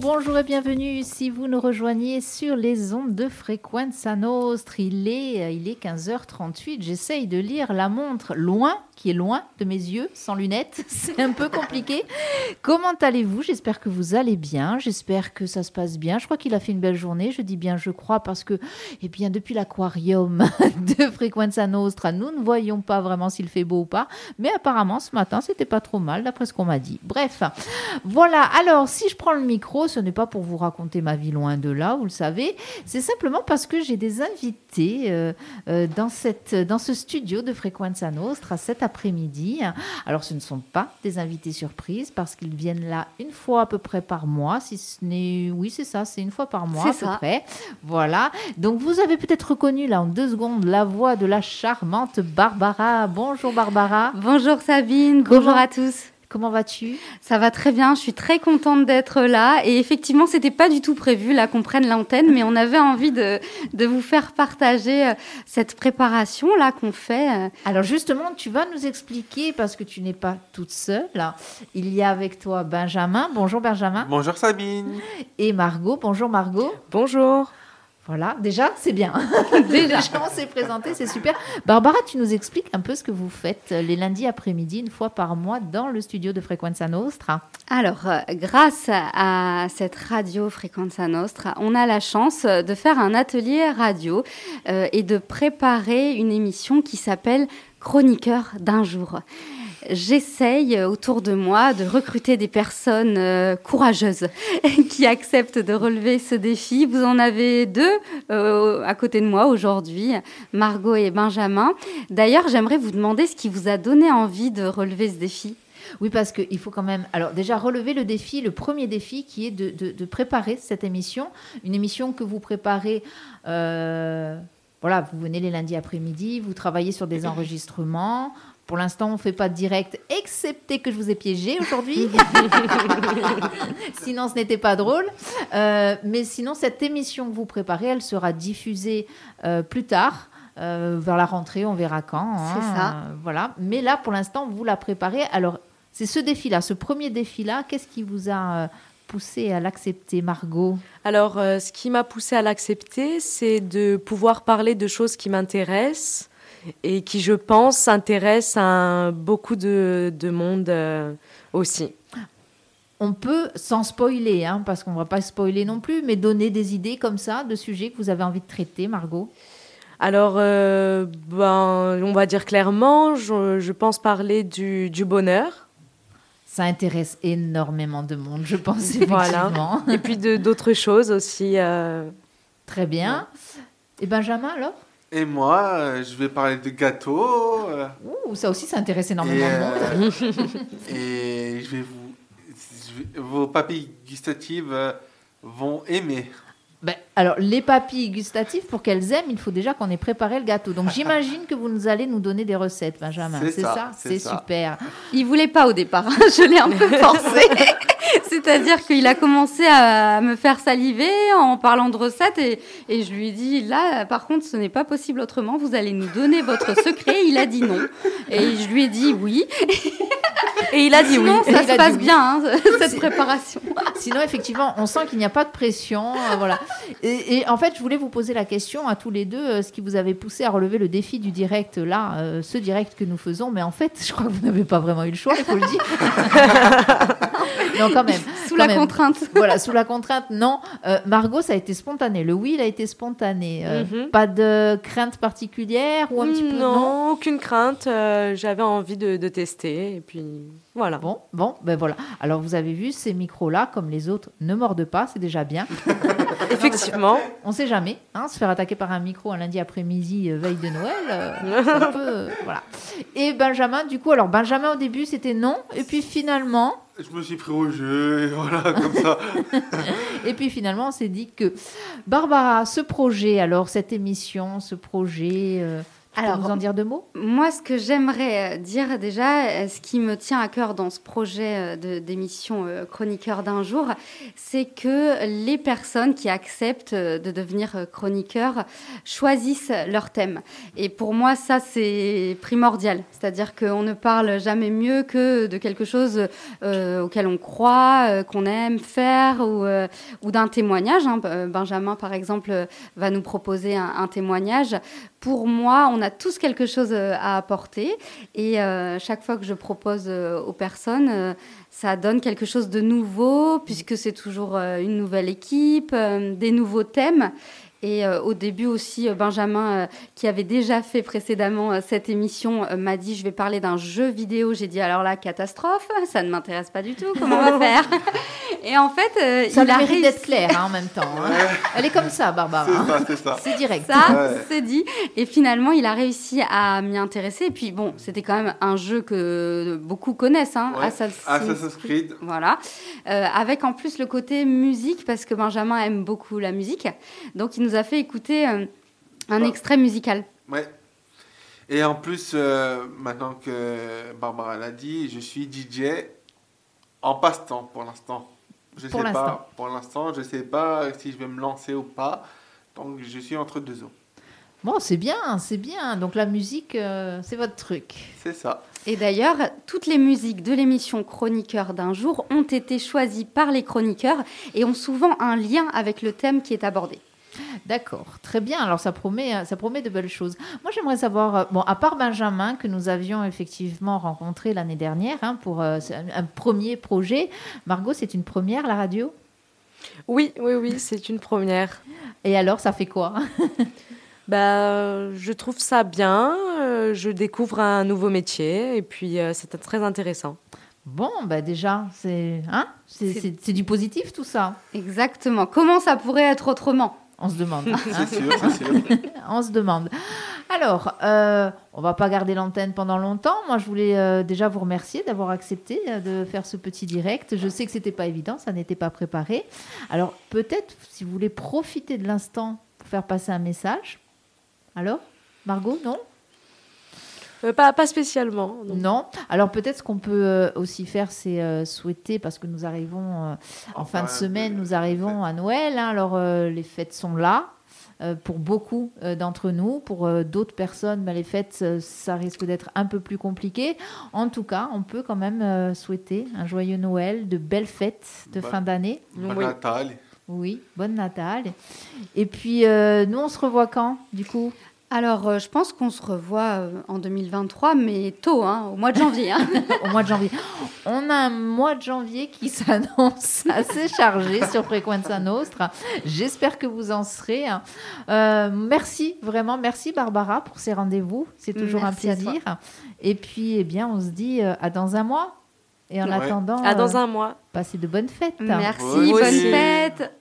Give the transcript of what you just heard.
Bonjour et bienvenue si vous nous rejoignez sur les ondes de Frequenza Nostre. Il est, il est 15h38. J'essaye de lire la montre loin, qui est loin de mes yeux, sans lunettes. C'est un peu compliqué. Comment allez-vous? J'espère que vous allez bien. J'espère que ça se passe bien. Je crois qu'il a fait une belle journée. Je dis bien je crois parce que, eh bien, depuis l'aquarium de Frequenza Nostra, nous ne voyons pas vraiment s'il fait beau ou pas. Mais apparemment, ce matin, c'était pas trop mal, d'après ce qu'on m'a dit. Bref, voilà. Alors, si je prends le micro, ce n'est pas pour vous raconter ma vie loin de là, vous le savez. C'est simplement parce que j'ai des invités euh, euh, dans, cette, dans ce studio de Frequenza Nostra cet après-midi. Alors, ce ne sont pas des invités surprises parce qu'ils viennent là une fois à peu près par mois. Si ce n'est, oui, c'est ça, c'est une fois par mois à peu près. Voilà. Donc, vous avez peut-être reconnu là en deux secondes la voix de la charmante Barbara. Bonjour Barbara. Bonjour Sabine, bonjour à tous. Comment vas-tu? Ça va très bien, je suis très contente d'être là. Et effectivement, c'était pas du tout prévu là qu'on prenne l'antenne, mais on avait envie de, de vous faire partager euh, cette préparation là qu'on fait. euh. Alors justement, tu vas nous expliquer, parce que tu n'es pas toute seule, il y a avec toi Benjamin, bonjour Benjamin, Bonjour Sabine. et Margot, bonjour Margot. Bonjour. Voilà, déjà, c'est bien. Déjà. déjà, on s'est présenté, c'est super. Barbara, tu nous expliques un peu ce que vous faites euh, les lundis après-midi, une fois par mois, dans le studio de Frequenza Nostra. Alors, euh, grâce à cette radio Frequenza Nostra, on a la chance de faire un atelier radio euh, et de préparer une émission qui s'appelle Chroniqueur d'un jour. J'essaye autour de moi de recruter des personnes euh, courageuses qui acceptent de relever ce défi. Vous en avez deux euh, à côté de moi aujourd'hui, Margot et Benjamin. D'ailleurs, j'aimerais vous demander ce qui vous a donné envie de relever ce défi. Oui, parce qu'il faut quand même, alors déjà relever le défi, le premier défi qui est de préparer cette émission, une émission que vous préparez. euh, voilà, vous venez les lundis après-midi, vous travaillez sur des enregistrements. Pour l'instant, on ne fait pas de direct, excepté que je vous ai piégé aujourd'hui. sinon, ce n'était pas drôle. Euh, mais sinon, cette émission que vous préparez, elle sera diffusée euh, plus tard. euh, vers la rentrée, on verra quand. C'est hein, ça. euh, voilà. Mais là, pour l'instant, vous la préparez. Alors, c'est ce défi-là, ce premier défi-là. Qu'est-ce qui vous a euh, poussé à l'accepter, Margot? Alors, euh, ce qui m'a poussé à l'accepter, c'est de pouvoir parler de choses qui m'intéressent et qui, je pense, intéressent à beaucoup de, de monde euh, aussi. On peut, sans spoiler, hein, parce qu'on ne va pas spoiler non plus, mais donner des idées comme ça, de sujets que vous avez envie de traiter, Margot? Alors, euh, ben, on va dire clairement, je, je pense parler du, du bonheur Ça intéresse énormément de monde, je pense, Voilà. effectivement. et puis d'autres choses aussi. euh, Très bien. Et Benjamin, alors? Et moi, euh, je vais parler de gâteaux. euh, Ouh, ça aussi, ça intéresse énormément de monde. euh, et je vais vous. je vais- vos papilles gustatives vont aimer. Ben, alors, les papilles gustatives, pour qu'elles aiment, il faut déjà qu'on ait préparé le gâteau. Donc, j'imagine que vous nous allez nous donner des recettes, Benjamin. C'est ça, ça c'est super. Il voulait pas au départ, hein. je l'ai un peu forcé. C'est-à-dire qu'il a commencé à me faire saliver en parlant de recettes et, et je lui ai dit là, par contre, ce n'est pas possible autrement. Vous allez nous donner votre secret. Il a dit non et je lui ai dit oui. Et il a dit oui. Sinon, ça se passe bien hein, cette préparation. Sinon, effectivement, on sent qu'il n'y a pas de pression. euh, voilà. Et, et en fait, je voulais vous poser la question à tous les deux, euh, ce qui vous avait poussé à relever le défi du direct, là, euh, ce direct que nous faisons. Mais en fait, je crois que vous n'avez pas vraiment eu le choix, il faut le dire. non, quand même. Sous quand la même. contrainte. Voilà, sous la contrainte, non. Euh, Margot, ça a été spontané. Le oui, il a été spontané. Euh, Mhm. Pas de crainte particulière ou un petit peu non, aucune crainte. euh, J'avais envie de, de tester et puis voilà. Bon, bon, ben voilà. Alors vous avez vu, ces micros-là, comme les autres, ne mordent pas, c'est déjà bien. Effectivement. On sait jamais, hein, se faire attaquer par un micro un lundi après-midi, euh, veille de Noël, euh, ça peut, euh, voilà. Et Benjamin, du coup, alors Benjamin au début c'était non, et puis finalement, Je me suis pris au jeu, et voilà, comme ça. et puis finalement on s'est dit que Barbara, ce projet, alors cette émission, ce projet, euh, Alors, nous en dire deux mots? Moi, ce que j'aimerais euh, dire déjà, euh, ce qui me tient à cœur dans ce projet euh, d'émission Chroniqueur d'un jour, c'est que les personnes qui acceptent de devenir chroniqueurs choisissent leur thème. Et pour moi, ça, c'est primordial. C'est-à-dire qu'on ne parle jamais mieux que de quelque chose auquel on croit, qu'on aime faire, ou, ou d'un témoignage. Hein. Benjamin, par exemple, va nous proposer un, un témoignage. Pour moi, on a tous quelque chose euh, à apporter. Et euh, chaque fois que je propose euh, aux personnes, ça donne quelque chose de nouveau, puisque c'est toujours une nouvelle équipe, des nouveaux thèmes. Et euh, au début aussi, euh, Benjamin, euh, qui avait déjà fait précédemment cette émission, m'a dit je vais parler d'un jeu vidéo. J'ai dit alors là, catastrophe, ça ne m'intéresse pas du tout. Comment on va faire Et en fait, ça il a mérite d'être clair hein, en même temps. Hein. Elle est comme ça, Barbara. C'est ça, c'est direct. Ça, c'est dit. Et finalement, il a réussi à m'y intéresser. Et puis bon, c'était quand même un jeu que beaucoup connaissent, hein, Assassin's, Creed. Voilà, avec en plus le côté musique parce que Benjamin aime beaucoup la musique, donc il nous a fait écouter euh, un extrait musical. Ouais. Et en plus, euh, maintenant que Barbara l'a dit, je suis DJ en passe-temps pour l'instant. Je pour sais pas. Pour l'instant, je sais pas si je vais me lancer ou pas. Donc, je suis entre deux eaux. Bon, c'est bien, c'est bien. Donc la musique, euh, c'est votre truc. C'est ça. Et d'ailleurs, toutes les musiques de l'émission Chroniqueur d'un jour ont été choisies par les chroniqueurs et ont souvent un lien avec le thème qui est abordé. D'accord, très bien. Alors ça promet, ça promet de belles choses. Moi j'aimerais savoir, euh, bon, à part Benjamin que nous avions effectivement rencontré l'année dernière hein, pour euh, un, premier projet, Margot, c'est une première la radio? Oui, oui, oui, c'est une première. Et alors, ça fait quoi? Bah, je trouve ça bien. Euh, je découvre un nouveau métier et puis c'est très intéressant. Bon, bah déjà, c'est hein? C'est du positif tout ça. Exactement. Comment ça pourrait être autrement? On se demande. c'est sûr, c'est sûr. on se demande. Alors, euh, on va pas garder l'antenne pendant longtemps. Moi, je voulais euh, déjà vous remercier d'avoir accepté euh, de faire ce petit direct. Je sais que c'était pas évident, ça n'était pas préparé. Alors, peut-être, si vous voulez profiter de l'instant pour faire passer un message. Alors, Margot, non? Euh, pas, pas spécialement. Non. Alors peut-être ce qu'on peut euh, aussi faire, c'est euh, souhaiter, parce que nous arrivons en fin de semaine, nous arrivons à Noël. Hein. alors les fêtes sont là. pour beaucoup d'entre nous, pour d'autres personnes, ben, les fêtes, ça risque d'être un peu plus compliqué. En tout cas, on peut quand même souhaiter un joyeux Noël, de belles fêtes de fin d'année. Bon oui. Natal. Oui, bonne Natal. Et puis, nous, on se revoit quand, du coup? Alors, euh, je pense qu'on se revoit euh, en 2023, mais tôt, hein, au mois de janvier. Hein. au mois de janvier. On a un mois de janvier qui s'annonce assez chargé sur Frequenza Nostra. J'espère que vous en serez. Hein. Euh, merci, vraiment, merci Barbara pour ces rendez-vous. C'est toujours un plaisir. Et puis, eh bien, on se dit à dans un mois. Et en attendant, à dans un mois. Passez de bonnes fêtes. Merci, bonnes fêtes.